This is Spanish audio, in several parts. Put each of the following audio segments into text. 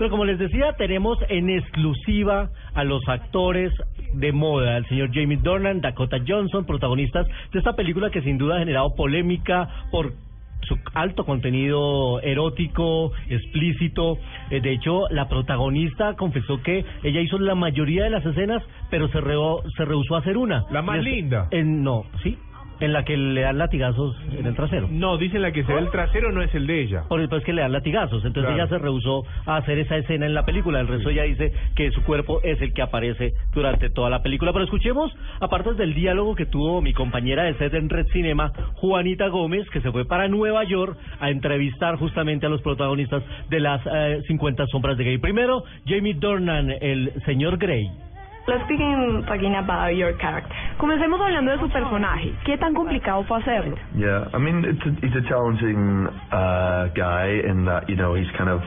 Pero como les decía, tenemos en exclusiva a los actores de moda, el señor Jamie Dornan, Dakota Johnson, protagonistas de esta película que sin duda ha generado polémica por su alto contenido erótico, explícito. Eh, de hecho, la protagonista confesó que ella hizo la mayoría de las escenas, pero se, rehó- se rehusó a hacer una. La más linda. En, no, sí, en la que le dan latigazos en el trasero. No, dicen la que se ve el trasero no es el de ella. Por eso es que le dan latigazos. Entonces Claro. ella se rehusó a hacer esa escena en la película. El resto ella dice que su cuerpo es el que aparece durante toda la película. Pero escuchemos, aparte del diálogo que tuvo mi compañera de set en Red Cinema, Juanita Gómez, que se fue para Nueva York a entrevistar justamente a los protagonistas de las eh, 50 sombras de Grey. Primero, Jamie Dornan, el señor Grey. Let's begin talking about your character. Comencemos hablando de su personaje. ¿Qué tan complicado fue hacerlo? Yeah, I mean, it's a, he's a challenging uh, guy in that you know he's kind of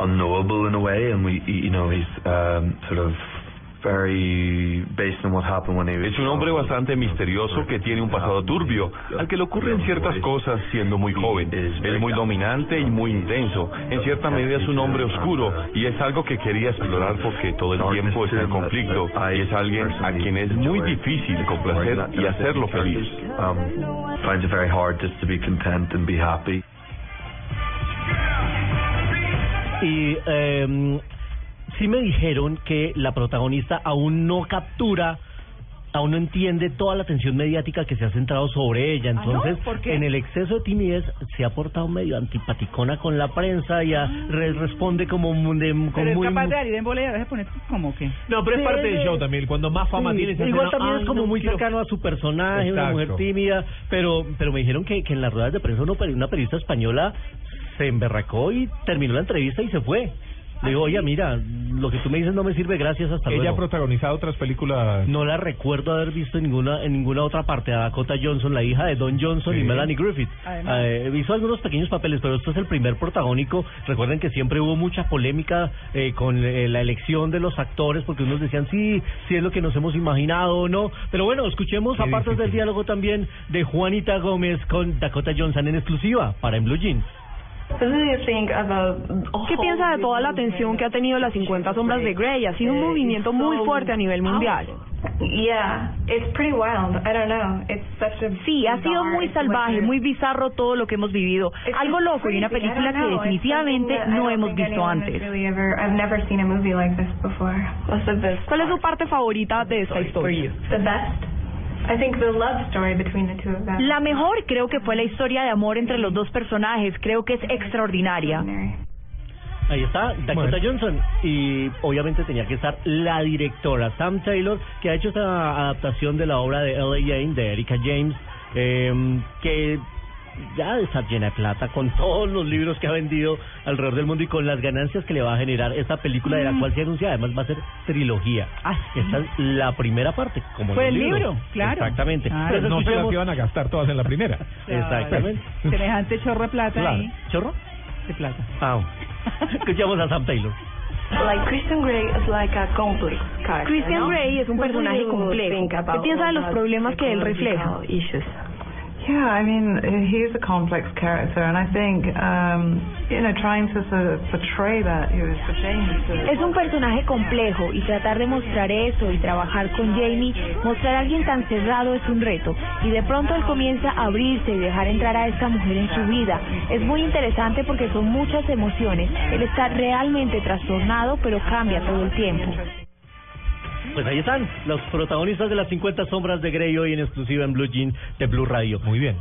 unknowable in a way, and we, you know, he's um, sort of very based on what happened when he was. Es un hombre bastante misterioso que tiene un pasado turbio, al que le ocurren ciertas cosas siendo muy joven. Es muy dominante y muy intenso. En cierta medida es un hombre oscuro y es algo que quería explorar porque todo el tiempo está en conflicto y es alguien a quien es muy difícil complacer y hacerlo feliz. Um, finds it very hard just to be content and be happy. Y eh, sí me dijeron que la protagonista aún no captura, aún no entiende toda la atención mediática que se ha centrado sobre ella. ¿Ah, no? Entonces, en el exceso de timidez se ha portado medio antipaticona con la prensa y a- re- responde como, mu- de, con Pero es muy... capaz de en bolera, deja poner como que. No, pero es Sí, parte del show también. Cuando más fama Sí, tiene, se igual también "Ay, es como no muy quiero". cercano a su personaje, una mujer tímida, pero pero me dijeron que, que en las ruedas de prensa una periodista española se emberracó y terminó la entrevista y se fue. Le digo, oye, mira, lo que tú me dices no me sirve, gracias, hasta Ella ha luego. protagonizado otras películas. No la recuerdo haber visto en ninguna en ninguna otra parte. A Dakota Johnson, la hija de Don Johnson Sí. y Melanie Griffith. Eh, hizo algunos pequeños papeles, pero esto es el primer protagónico. Recuerden que siempre hubo mucha polémica eh, con eh, la elección de los actores, porque unos decían sí, sí es lo que nos hemos imaginado o no. Pero bueno, escuchemos aparte del diálogo también de Juanita Gómez con Dakota Johnson en exclusiva para En Blue Jeans. About ¿Qué piensa de toda la atención que ha tenido las 50 sombras de Grey? Ha sido un movimiento muy fuerte a nivel mundial. Sí, ha sido muy salvaje, muy bizarro todo lo que hemos vivido. Algo loco y una película que definitivamente no hemos visto antes. ¿Cuál es su parte favorita de esta historia? La mejor creo que fue la historia de amor entre los dos personajes. Creo que es extraordinaria. Ahí está, Dakota Bueno. Johnson. Y obviamente tenía que estar la directora, Sam Taylor, que ha hecho esta adaptación de la obra de L.A. Jane, de Erika James, eh, que ya está llena de plata con todos los libros que ha vendido alrededor del mundo y con las ganancias que le va a generar esta película de la cual se anuncia, además va a ser trilogía. Ah, sí. Esta es la primera parte, como Fue el libros. libro, claro. Exactamente. Claro. Entonces, no se las iban a gastar todas en la primera. Exactamente. Semejante chorro de plata Claro. ahí. ¿Chorro? De plata. Ah. Escuchamos a Sam Taylor. Like Christian Grey is like a complex character. Christian no? Grey es un personaje complejo. think ¿Qué about piensa de los problemas que él refleja? issues? Yeah, I mean, he is a complex character, and I think, um, you know, trying to sort of portray that, you. Es un personaje complejo y tratar de mostrar eso y trabajar con Jamie, mostrar a alguien tan cerrado es un reto. Y de pronto él comienza a abrirse y dejar entrar a esta mujer en su vida. Es muy interesante porque son muchas emociones. Él está realmente trastornado, pero cambia todo el tiempo. Pues ahí están los protagonistas de las 50 sombras de Grey hoy en exclusiva en Blue Jean de Blue Radio. Muy bien.